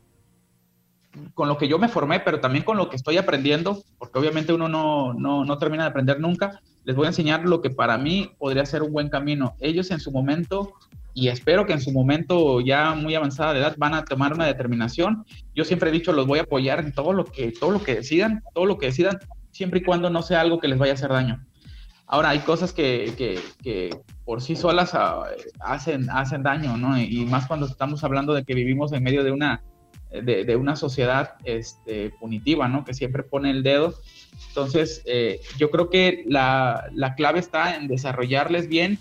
con lo que yo me formé, pero también con lo que estoy aprendiendo, porque obviamente uno no, no, no termina de aprender nunca, les voy a enseñar lo que para mí podría ser un buen camino. Ellos en su momento y espero que en su momento ya muy avanzada de edad van a tomar una determinación. Yo siempre he dicho, los voy a apoyar en todo lo que, todo lo que decidan, todo lo que decidan, siempre y cuando no sea algo que les vaya a hacer daño. Ahora, hay cosas que, que, por sí solas ah, hacen, hacen daño, ¿no? Y más cuando estamos hablando de que vivimos en medio de una, de una sociedad este, punitiva, ¿no? Que siempre pone el dedo. Entonces, eh, yo creo que la, la clave está en desarrollarles bien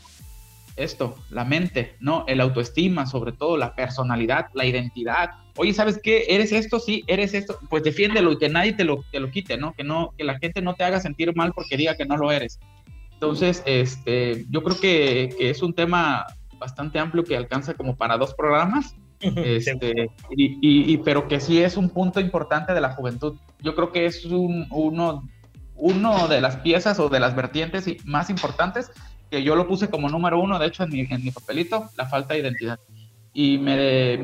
esto, la mente, ¿no? El autoestima, sobre todo la personalidad, la identidad. Oye, ¿sabes qué? ¿Eres esto? Sí, eres esto. Pues defiéndelo y que nadie te lo, te lo quite, ¿no? Que, no, que la gente no te haga sentir mal porque diga que no lo eres. Entonces, este, yo creo que, que es un tema bastante amplio que alcanza como para dos programas. Este, y, y, pero que sí es un punto importante de la juventud. Yo creo que es un, uno, uno de las piezas o de las vertientes más importantes yo lo puse como número uno, de hecho, en mi, papelito, la falta de identidad. Y me,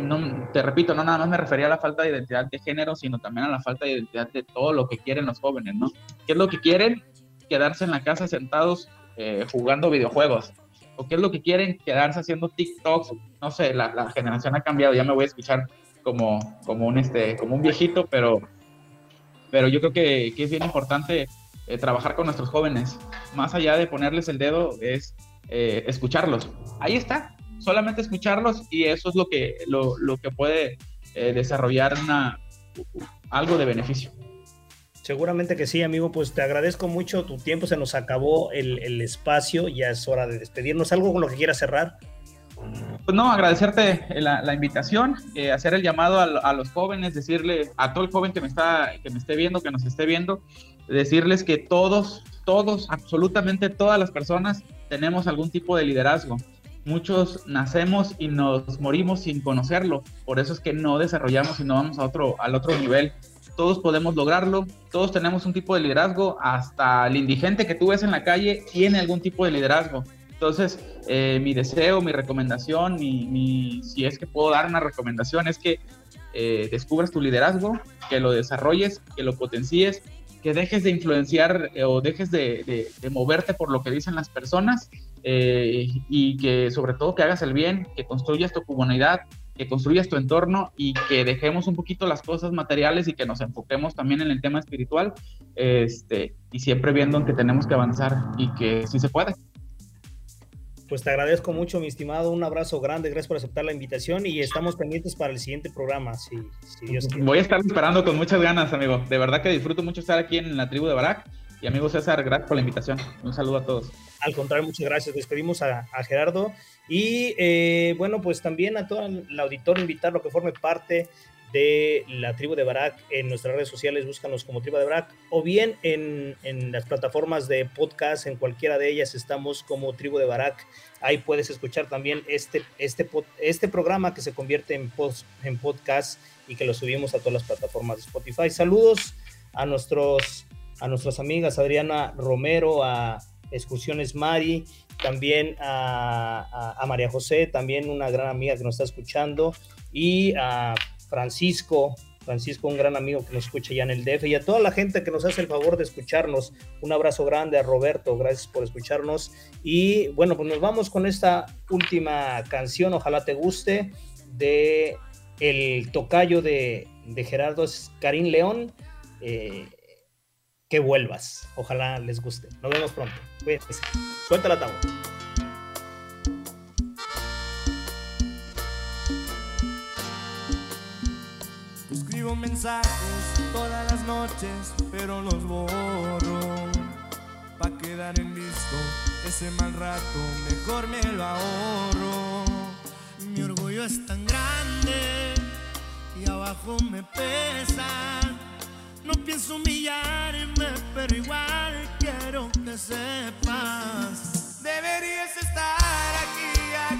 te repito, no nada más me refería a la falta de identidad de género, sino también a la falta de identidad de todo lo que quieren los jóvenes, ¿no? ¿Qué es lo que quieren? Quedarse en la casa sentados eh, jugando videojuegos. ¿O qué es lo que quieren? Quedarse haciendo TikToks. No sé, la, la, generación ha cambiado, ya me voy a escuchar como, como, un, este, como un viejito, pero, pero yo creo que, que es bien importante eh, trabajar con nuestros jóvenes. Más allá de ponerles el dedo, es eh, escucharlos. Ahí está, solamente escucharlos y eso es lo que, lo, lo que puede eh, desarrollar una, algo de beneficio.
Seguramente que sí, amigo. Pues te agradezco mucho. Tu tiempo se nos acabó el, el espacio. Ya es hora de despedirnos. ¿Algo con lo que quieras cerrar?
Pues no, agradecerte la, la invitación, eh, hacer el llamado a, a, los jóvenes, decirle a todo el joven que me está, que me esté viendo, que nos esté viendo, decirles que todos, todos, absolutamente todas las personas tenemos algún tipo de liderazgo. Muchos nacemos y nos morimos sin conocerlo, por eso es que no desarrollamos y no vamos a otro, al otro nivel. Todos podemos lograrlo, todos tenemos un tipo de liderazgo, hasta el indigente que tú ves en la calle tiene algún tipo de liderazgo. Entonces, eh, mi deseo, mi recomendación, mi, si es que puedo dar una recomendación, es que eh, descubras tu liderazgo, que lo desarrolles, que lo potencies que dejes de influenciar eh, o dejes de, de, moverte por lo que dicen las personas eh, y que sobre todo que hagas el bien, que construyas tu comunidad, que construyas tu entorno y que dejemos un poquito las cosas materiales y que nos enfoquemos también en el tema espiritual este, y siempre viendo en que tenemos que avanzar y que sí se puede.
Pues te agradezco mucho, mi estimado. Un abrazo grande. Gracias por aceptar la invitación y estamos pendientes para el siguiente programa, si, si Dios quiere.
Voy a estar esperando con muchas ganas, amigo. De verdad que disfruto mucho estar aquí en la tribu de Barak. Y amigo César, gracias por la invitación. Un saludo a todos.
Al contrario, muchas gracias. Despedimos a, a Gerardo. Y eh, bueno, pues también a todo el auditorio invitarlo que forme parte de la tribu de Barak en nuestras redes sociales, búscanos como tribu de Barak, o bien en, en, las plataformas de podcast, en cualquiera de ellas estamos como tribu de Barak. Ahí puedes escuchar también este, este, este programa que se convierte en, en podcast y que lo subimos a todas las plataformas de Spotify. Saludos a, nuestros, a nuestras amigas Adriana Romero, a Excursiones Mari, también a, a, a María José, también una gran amiga que nos está escuchando, y a Francisco, Francisco, un gran amigo que nos escucha ya en el DF, y a toda la gente que nos hace el favor de escucharnos. Un abrazo grande a Roberto, gracias por escucharnos. Y bueno, pues nos vamos con esta última canción, ojalá te guste, de el tocayo de, de Gerardo es Karim León. Eh, que vuelvas, ojalá les guste. Nos vemos pronto. Cuídense. Suelta la tabla.
Escribo mensajes todas las noches, pero los borro. Pa' quedar en visto ese mal rato, mejor me lo ahorro. Mi orgullo es tan grande y abajo me pesa. No pienso humillarme, pero igual quiero que sepas. Deberías estar aquí, aquí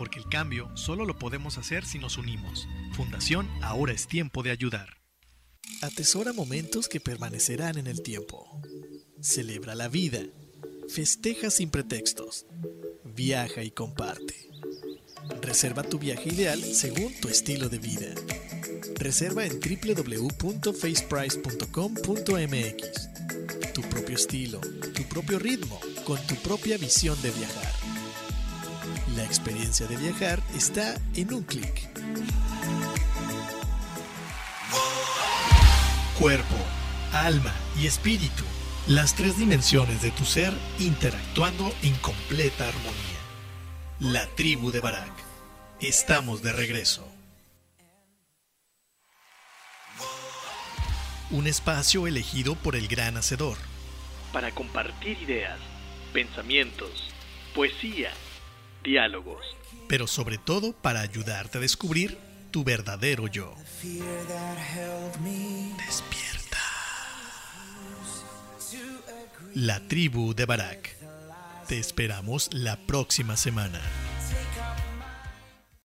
porque el cambio solo lo podemos hacer si nos unimos. Fundación Ahora es tiempo de ayudar. Atesora momentos que permanecerán en el tiempo. Celebra la vida. Festeja sin pretextos. Viaja y comparte. Reserva tu viaje ideal según tu estilo de vida. Reserva en www.faceprice.com.mx. Tu propio estilo, tu propio ritmo, con tu propia visión de viajar. La experiencia de viajar está en un clic. Cuerpo, alma y espíritu, las tres dimensiones de tu ser interactuando en completa armonía. La tribu de Barak. Estamos de regreso. Un espacio elegido por el gran hacedor.
para compartir ideas, pensamientos, poesía, diálogos.
pero sobre todo para ayudarte a descubrir tu verdadero yo. Despierta. La tribu de Barak. Te esperamos la próxima semana.